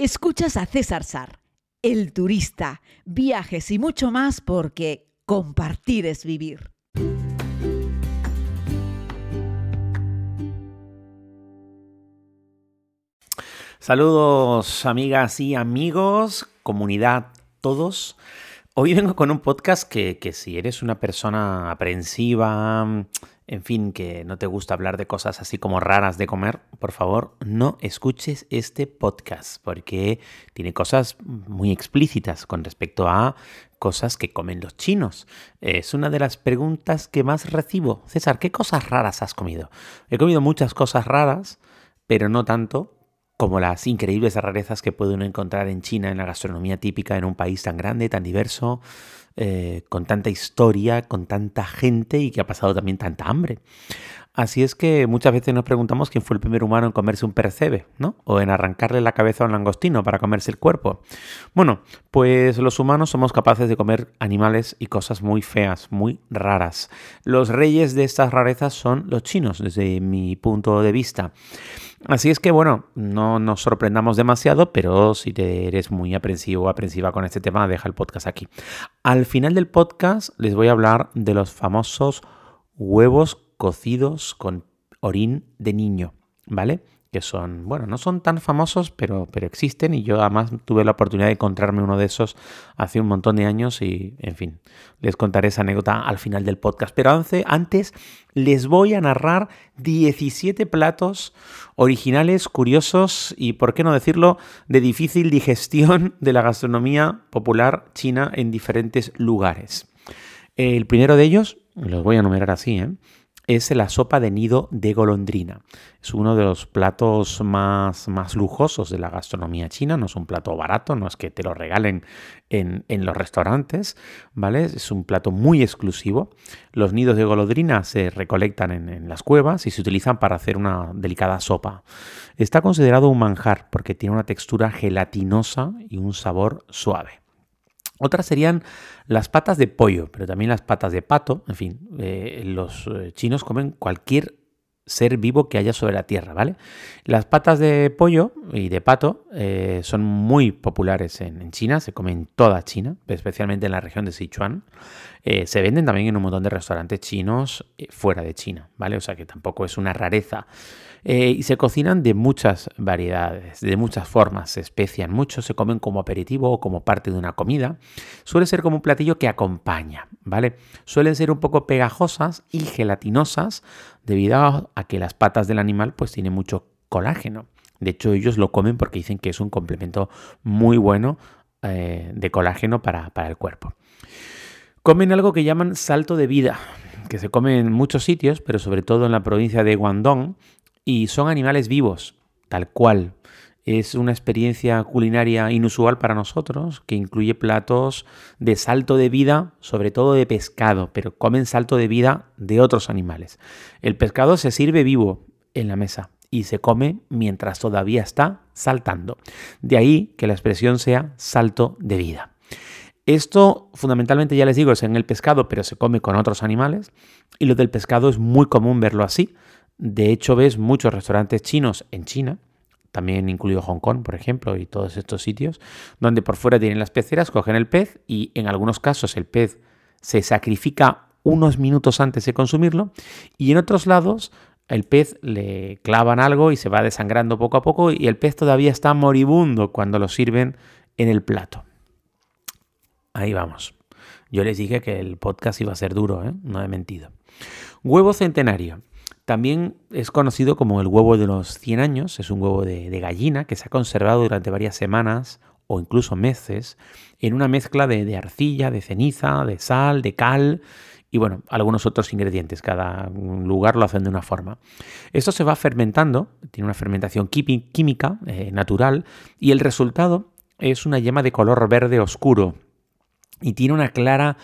Escuchas a César Sar, el turista, viajes y mucho más porque compartir es vivir. Saludos amigas y amigos, comunidad todos. Hoy vengo con un podcast que, que si eres una persona aprensiva, en fin, que no te gusta hablar de cosas así como raras de comer, por favor, no escuches este podcast porque tiene cosas muy explícitas con respecto a cosas que comen los chinos. Es una de las preguntas que más recibo. César, ¿qué cosas raras has comido? He comido muchas cosas raras, pero no tanto como las increíbles rarezas que puede uno encontrar en China, en la gastronomía típica, en un país tan grande, tan diverso. Eh, con tanta historia, con tanta gente y que ha pasado también tanta hambre. Así es que muchas veces nos preguntamos quién fue el primer humano en comerse un percebe, ¿no? O en arrancarle la cabeza a un langostino para comerse el cuerpo. Bueno, pues los humanos somos capaces de comer animales y cosas muy feas, muy raras. Los reyes de estas rarezas son los chinos, desde mi punto de vista. Así es que, bueno, no nos sorprendamos demasiado, pero si te eres muy aprensivo o aprensiva con este tema, deja el podcast aquí. Al final del podcast les voy a hablar de los famosos huevos cocidos con orín de niño, ¿vale? Que son, bueno, no son tan famosos, pero, pero existen y yo además tuve la oportunidad de encontrarme uno de esos hace un montón de años y, en fin, les contaré esa anécdota al final del podcast. Pero antes les voy a narrar 17 platos originales, curiosos y, por qué no decirlo, de difícil digestión de la gastronomía popular china en diferentes lugares. El primero de ellos, los voy a enumerar así, ¿eh? Es la sopa de nido de golondrina. Es uno de los platos más, más lujosos de la gastronomía china, no es un plato barato, no es que te lo regalen en, los restaurantes, ¿vale? Es un plato muy exclusivo. Los nidos de golondrina se recolectan en, en las cuevas y se utilizan para hacer una delicada sopa. Está considerado un manjar porque tiene una textura gelatinosa y un sabor suave. Otras serían las patas de pollo, pero también las patas de pato. En fin, eh, los eh, chinos comen cualquier ser vivo que haya sobre la tierra, ¿vale? Las patas de pollo y de pato eh, son muy populares en, China, se comen en toda China, especialmente en la región de Sichuan. se venden también en un montón de restaurantes chinos fuera de China, ¿vale? O sea que tampoco es una rareza. Eh, y se cocinan de muchas variedades, de muchas formas. Se especian mucho, se comen como aperitivo o como parte de una comida. Suele ser como un platillo que acompaña, ¿vale? Suelen ser un poco pegajosas y gelatinosas debido a que las patas del animal pues tienen mucho colágeno. De hecho, ellos lo comen porque dicen que es un complemento muy bueno eh, de colágeno para, para el cuerpo. Comen algo que llaman salto de vida, que se come en muchos sitios, pero sobre todo en la provincia de Guangdong, y son animales vivos, tal cual. Es una experiencia culinaria inusual para nosotros, que incluye platos de salto de vida, sobre todo de pescado, pero comen salto de vida de otros animales. El pescado se sirve vivo en la mesa y se come mientras todavía está saltando. De ahí que la expresión sea salto de vida. Esto fundamentalmente ya les digo es en el pescado, pero se come con otros animales y lo del pescado es muy común verlo así. De hecho, ves muchos restaurantes chinos en China, también incluido Hong Kong, por ejemplo, y todos estos sitios, donde por fuera tienen las peceras, cogen el pez y en algunos casos el pez se sacrifica unos minutos antes de consumirlo y en otros lados el pez le clavan algo y se va desangrando poco a poco y el pez todavía está moribundo cuando lo sirven en el plato. Ahí vamos. Yo les dije que el podcast iba a ser duro, ¿eh? no he mentido. Huevo centenario. También es conocido como el huevo de los 100 años, es un huevo de, gallina que se ha conservado durante varias semanas o incluso meses en una mezcla de, arcilla, de ceniza, de sal, de cal y bueno, algunos otros ingredientes. Cada lugar lo hacen de una forma. Esto se va fermentando, tiene una fermentación química eh, natural y el resultado es una yema de color verde oscuro y tiene una clara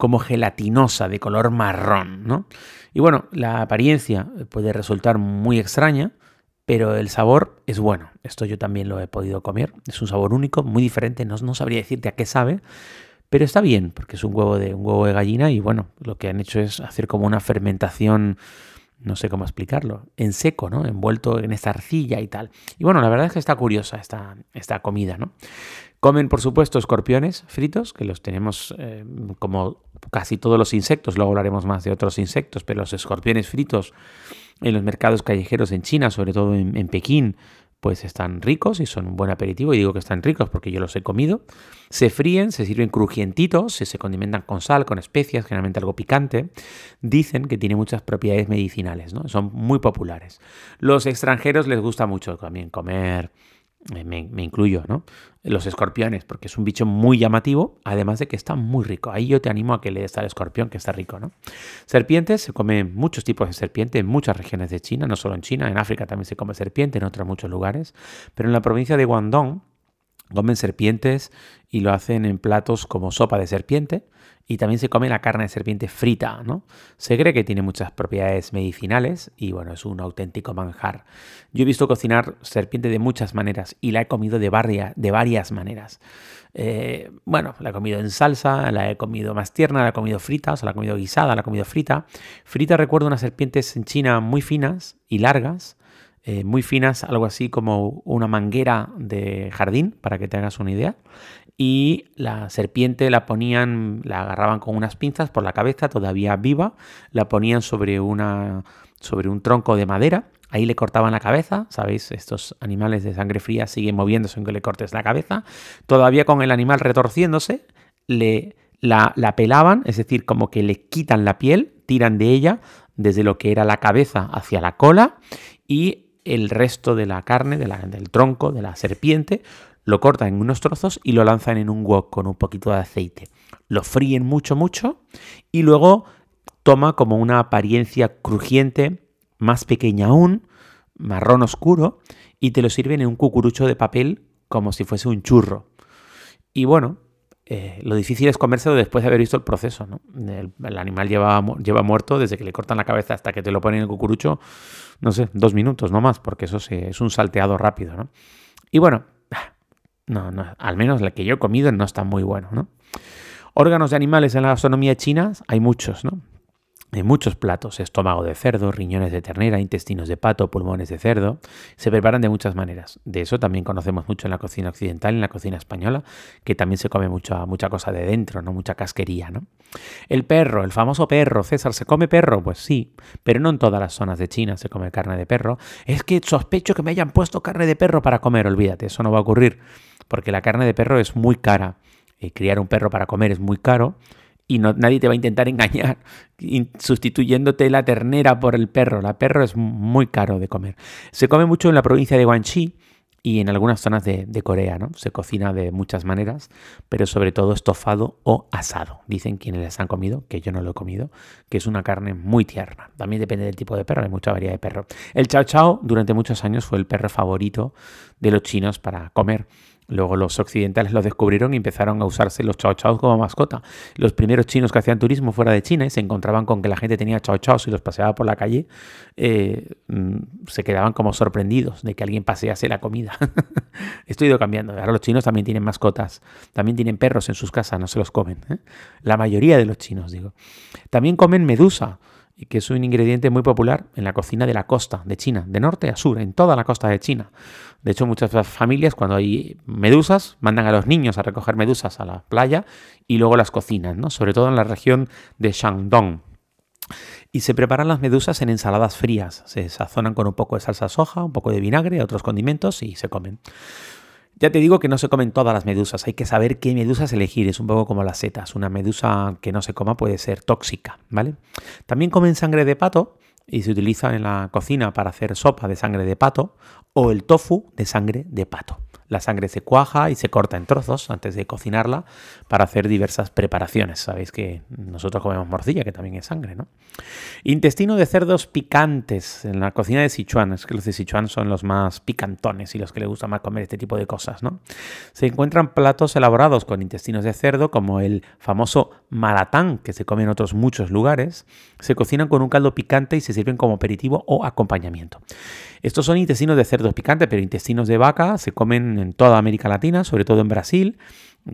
como gelatinosa de color marrón, ¿no? Y bueno, la apariencia puede resultar muy extraña, pero el sabor es bueno. Esto yo también lo he podido comer. Es un sabor único, muy diferente. No, no sabría decirte a qué sabe, pero está bien, porque es un huevo de, un huevo de gallina y bueno, lo que han hecho es hacer como una fermentación no sé cómo explicarlo, en seco, ¿no? Envuelto en esta arcilla y tal. Y bueno, la verdad es que está curiosa esta, esta comida, ¿no? Comen, por supuesto, escorpiones fritos, que los tenemos eh, como casi todos los insectos, luego hablaremos más de otros insectos, pero los escorpiones fritos en los mercados callejeros en China, sobre todo en Pekín, pues están ricos y son un buen aperitivo. Y digo que están ricos porque yo los he comido. Se fríen, se sirven crujientitos, se condimentan con sal, con especias, generalmente algo picante. Dicen que tiene muchas propiedades medicinales, ¿no? Son muy populares. Los extranjeros les gusta mucho también comer me, incluyo, ¿no? Los escorpiones, porque es un bicho muy llamativo, además de que está muy rico. Ahí yo te animo a que le des al escorpión, que está rico, ¿no? Serpientes, se comen muchos tipos de serpiente en muchas regiones de China, no solo en China, en África también se come serpiente, en otros muchos lugares, pero en la provincia de Guangdong comen serpientes y lo hacen en platos como sopa de serpiente, y también se come la carne de serpiente frita, ¿no? Se cree que tiene muchas propiedades medicinales y bueno, es un auténtico manjar. Yo he visto cocinar serpiente de muchas maneras y la he comido de, de varias maneras. Eh, bueno, la he comido en salsa, la he comido más tierna, la he comido frita, o sea, la he comido guisada, la he comido frita. Frita recuerdo unas serpientes en China muy finas y largas, eh, muy finas, algo así como una manguera de jardín, para que te hagas una idea. Y la serpiente la ponían, la agarraban con unas pinzas por la cabeza, todavía viva, la ponían sobre, una, sobre un tronco de madera, ahí le cortaban la cabeza, ¿sabéis? Estos animales de sangre fría siguen moviéndose aunque le cortes la cabeza, todavía con el animal retorciéndose, le, la, la pelaban, es decir, como que le quitan la piel, tiran de ella desde lo que era la cabeza hacia la cola y el resto de la carne, del tronco, de la serpiente, lo cortan en unos trozos y lo lanzan en un wok con un poquito de aceite. Lo fríen mucho, mucho y luego toma como una apariencia crujiente, más pequeña aún, marrón oscuro, y te lo sirven en un cucurucho de papel como si fuese un churro. Y bueno, eh, lo difícil es comérselo después de haber visto el proceso. El, animal lleva, lleva, muerto desde que le cortan la cabeza hasta que te lo ponen en el cucurucho, no sé, dos minutos, no más, porque eso es un salteado rápido. ¿no? Y bueno, no, no, al menos la que yo he comido no está muy bueno, ¿no? Órganos de animales en la gastronomía china hay muchos, ¿no? Hay muchos platos, estómago de cerdo, riñones de ternera, intestinos de pato, pulmones de cerdo. Se preparan de muchas maneras. De eso también conocemos mucho en la cocina occidental, en la cocina española, que también se come mucha, mucha cosa de dentro, ¿no? Mucha casquería, ¿no? El perro, el famoso perro. César, ¿se come perro? Pues sí, pero no en todas las zonas de China se come carne de perro. Es que sospecho que me hayan puesto carne de perro para comer, olvídate, eso no va a ocurrir porque la carne de perro es muy cara. Eh, criar un perro para comer es muy caro y no, nadie te va a intentar engañar sustituyéndote la ternera por el perro. La perro es muy caro de comer. Se come mucho en la provincia de Guangxi y en algunas zonas de, Corea, ¿no? Se cocina de muchas maneras, pero sobre todo estofado o asado. Dicen quienes les han comido, que yo no lo he comido, que es una carne muy tierna. También depende del tipo de perro, hay mucha variedad de perro. El chao chao durante muchos años fue el perro favorito de los chinos para comer. Luego los occidentales lo descubrieron y empezaron a usarse los chao chao como mascota. Los primeros chinos que hacían turismo fuera de China y se encontraban con que la gente tenía chao chao y los paseaba por la calle, eh, mm, se quedaban como sorprendidos de que alguien pasease la comida. Esto ha ido cambiando. Ahora los chinos también tienen mascotas, también tienen perros en sus casas, no se los comen. ¿eh? La mayoría de los chinos, digo. También comen medusa y que es un ingrediente muy popular en la cocina de la costa de China, de norte a sur, en toda la costa de China. De hecho, muchas familias cuando hay medusas mandan a los niños a recoger medusas a la playa y luego las cocinan, ¿no? sobre todo en la región de Shandong. Y se preparan las medusas en ensaladas frías. Se sazonan con un poco de salsa soja, un poco de vinagre, otros condimentos y se comen. Ya te digo que no se comen todas las medusas, hay que saber qué medusas elegir, es un poco como las setas, una medusa que no se coma puede ser tóxica, ¿vale? También comen sangre de pato y se utiliza en la cocina para hacer sopa de sangre de pato o el tofu de sangre de pato. La sangre se cuaja y se corta en trozos antes de cocinarla para hacer diversas preparaciones. Sabéis que nosotros comemos morcilla, que también es sangre, ¿no? Intestino de cerdos picantes en la cocina de Sichuan. Es que los de Sichuan son los más picantones y los que les gusta más comer este tipo de cosas, ¿no? Se encuentran platos elaborados con intestinos de cerdo, como el famoso maratán, que se come en otros muchos lugares. Se cocinan con un caldo picante y se sirven como aperitivo o acompañamiento. Estos son intestinos de cerdo picantes, pero intestinos de vaca se comen en toda América Latina, sobre todo en Brasil,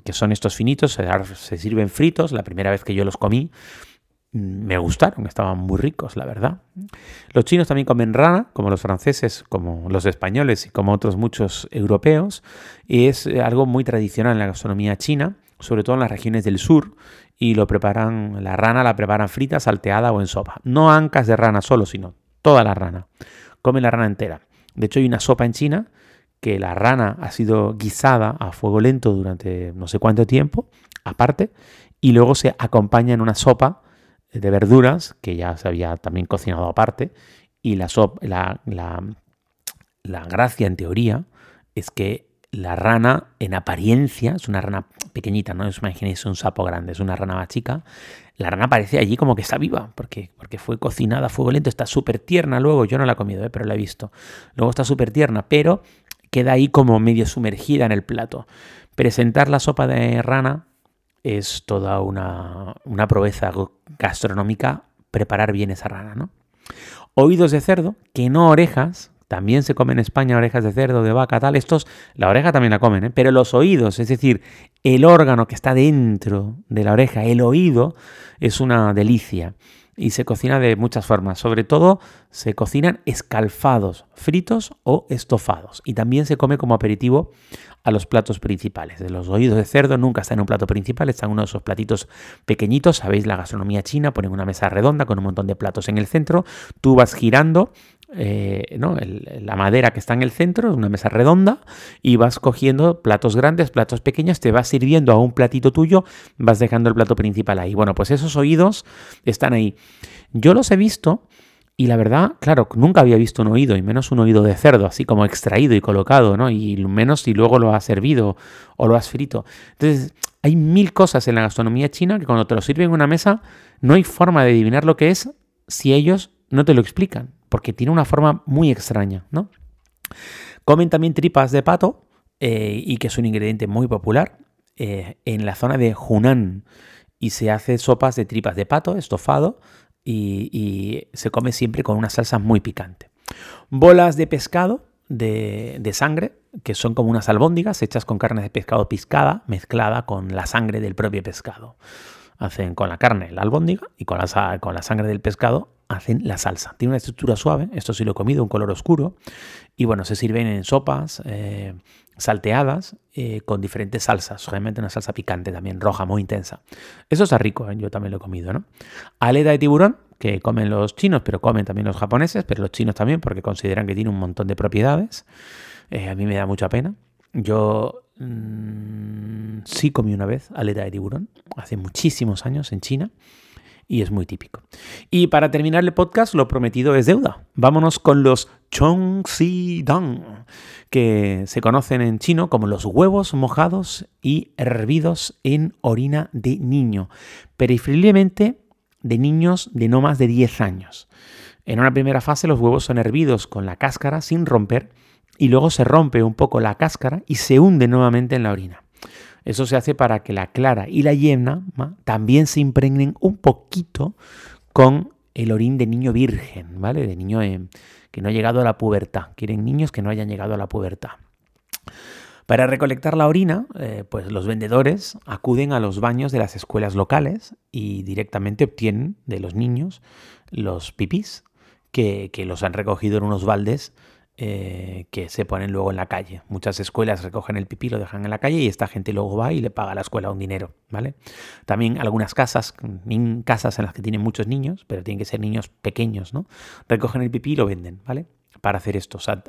que son estos finitos, se, sirven fritos. La primera vez que yo los comí, me gustaron, estaban muy ricos, la verdad. Los chinos también comen rana, como los franceses, como los españoles y como otros muchos europeos. Y es eh, algo muy tradicional en la gastronomía china, sobre todo en las regiones del sur. Y lo preparan, la rana la preparan frita, salteada o en sopa. No ancas de rana solo, sino toda la rana. Comen la rana entera. De hecho, hay una sopa en China que la rana ha sido guisada a fuego lento durante no sé cuánto tiempo, aparte, y luego se acompaña en una sopa de verduras que ya se había también cocinado aparte y la, la, la, gracia en teoría es que la rana en apariencia, es una rana pequeñita, no os imaginéis un sapo grande, es una rana más chica, la rana parece allí como que está viva, porque, porque fue cocinada a fuego lento, está súper tierna luego, yo no la he comido, ¿eh? pero la he visto, luego está súper tierna, pero queda ahí como medio sumergida en el plato. Presentar la sopa de rana es toda una, una proeza gastronómica preparar bien esa rana, ¿no? Oídos de cerdo, que no orejas, también se comen en España orejas de cerdo, de vaca, tal. Estos, la oreja también la comen, ¿eh? pero los oídos, es decir, el órgano que está dentro de la oreja, el oído, es una delicia. Y se cocina de muchas formas. Sobre todo se cocinan escalfados, fritos o estofados. Y también se come como aperitivo a los platos principales. De los oídos de cerdo nunca está en un plato principal, está en uno de esos platitos pequeñitos. Sabéis la gastronomía china, ponen una mesa redonda con un montón de platos en el centro. Tú vas girando eh, la madera que está en el centro, una mesa redonda, y vas cogiendo platos grandes, platos pequeños, te vas sirviendo a un platito tuyo, vas dejando el plato principal ahí. Bueno, pues esos oídos están ahí. Yo los he visto y la verdad, claro, nunca había visto un oído, y menos un oído de cerdo, así como extraído y colocado, ¿no? Y menos si luego lo has servido o lo has frito. Entonces, hay mil cosas en la gastronomía china que cuando te lo sirven en una mesa, no hay forma de adivinar lo que es si ellos no te lo explican, porque tiene una forma muy extraña, ¿no? Comen también tripas de pato, eh, y que es un ingrediente muy popular, eh, en la zona de Hunan. Y se hace sopas de tripas de pato, estofado, y, se come siempre con una salsa muy picante. Bolas de pescado de, sangre, que son como unas albóndigas hechas con carne de pescado piscada, mezclada con la sangre del propio pescado. Hacen con la carne la albóndiga y con la, con la sangre del pescado hacen la salsa. Tiene una estructura suave, esto sí lo he comido, un color oscuro. Y bueno, se sirven en sopas, eh, salteadas eh, con diferentes salsas, obviamente una salsa picante también, roja, muy intensa. Eso está rico, ¿eh? yo también lo he comido, ¿no? Aleta de tiburón, que comen los chinos, pero comen también los japoneses, pero los chinos también, porque consideran que tiene un montón de propiedades. A mí me da mucha pena. Yo mm, sí comí una vez aleta de tiburón, hace muchísimos años en China y es muy típico. Y para terminar el podcast, lo prometido es deuda. Vámonos con los Dang, que se conocen en chino como los huevos mojados y hervidos en orina de niño, preferiblemente de niños de no más de 10 años. En una primera fase los huevos son hervidos con la cáscara sin romper y luego se rompe un poco la cáscara y se hunde nuevamente en la orina. Eso se hace para que la clara y la yema también se impregnen un poquito con el orín de niño virgen, ¿vale? De niño que no ha llegado a la pubertad. Quieren niños que no hayan llegado a la pubertad. Para recolectar la orina, eh, pues los vendedores acuden a los baños de las escuelas locales y directamente obtienen de los niños los pipís que, que los han recogido en unos baldes eh, que se ponen luego en la calle. Muchas escuelas recogen el pipí, lo dejan en la calle y esta gente luego va y le paga a la escuela un dinero, ¿vale? También algunas casas, casas en las que tienen muchos niños, pero tienen que ser niños pequeños, ¿no? Recogen el pipí y lo venden, ¿vale? Para hacer esto. O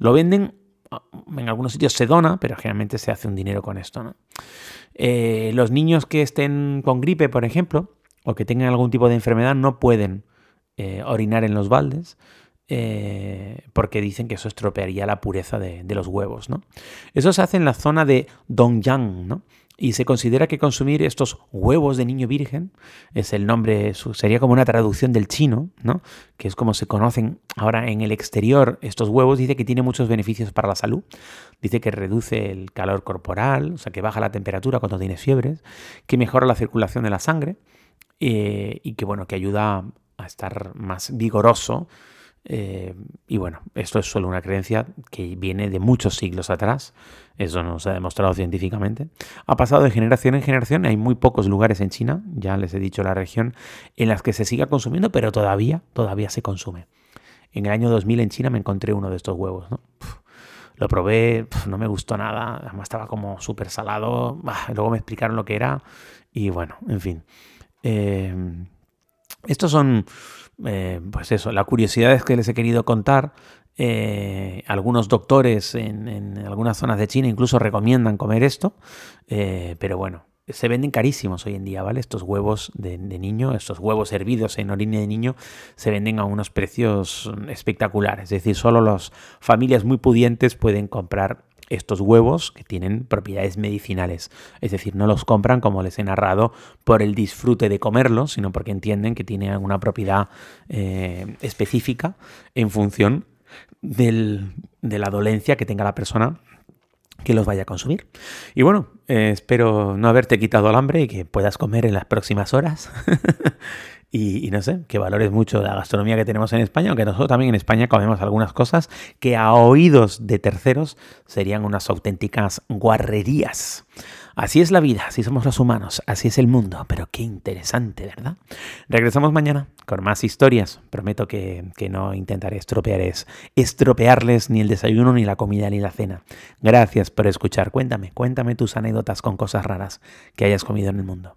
lo venden, ah, en algunos sitios se dona, pero generalmente se hace un dinero con esto. Eh, los niños que estén con gripe, por ejemplo, o que tengan algún tipo de enfermedad, no pueden eh, orinar en los baldes eh, porque dicen que eso estropearía la pureza de, los huevos. ¿no? Eso se hace en la zona de Dongyang, ¿no? y se considera que consumir estos huevos de niño virgen es el nombre, sería como una traducción del chino, ¿no? que es como se conocen ahora en el exterior estos huevos, dice que tiene muchos beneficios para la salud, dice que reduce el calor corporal, o sea que baja la temperatura cuando tienes fiebres, que mejora la circulación de la sangre eh, y que bueno, que ayuda a estar más vigoroso Eh, y bueno, esto es solo una creencia que viene de muchos siglos atrás. Eso no se ha demostrado científicamente. Ha pasado de generación en generación. Hay muy pocos lugares en China, ya les he dicho la región, en las que se siga consumiendo, pero todavía, todavía se consume. En el año 2000 en China me encontré uno de estos huevos. lo probé, no me gustó nada. Además estaba como súper salado. luego me explicaron lo que era. Y bueno, en fin. Eh, estos son eh, pues eso, la curiosidad es que les he querido contar. Eh, algunos doctores en, algunas zonas de China incluso recomiendan comer esto, eh, pero bueno, se venden carísimos hoy en día, ¿vale? Estos huevos de, niño, estos huevos hervidos en orina de niño, se venden a unos precios espectaculares. Es decir, solo las familias muy pudientes pueden comprar estos huevos que tienen propiedades medicinales. Es decir, no los compran, como les he narrado, por el disfrute de comerlos, sino porque entienden que tienen alguna propiedad eh, específica en función de la dolencia que tenga la persona que los vaya a consumir. Y bueno, eh, espero no haberte quitado el hambre y que puedas comer en las próximas horas. Y, no sé, que valores mucho la gastronomía que tenemos en España, aunque nosotros también en España comemos algunas cosas que a oídos de terceros serían unas auténticas guarrerías. Así es la vida, así somos los humanos, así es el mundo, pero qué interesante, ¿verdad? Regresamos mañana con más historias. Prometo que, que no intentaré estropear estropearles ni el desayuno, ni la comida, ni la cena. Gracias por escuchar. Cuéntame, cuéntame tus anécdotas con cosas raras que hayas comido en el mundo.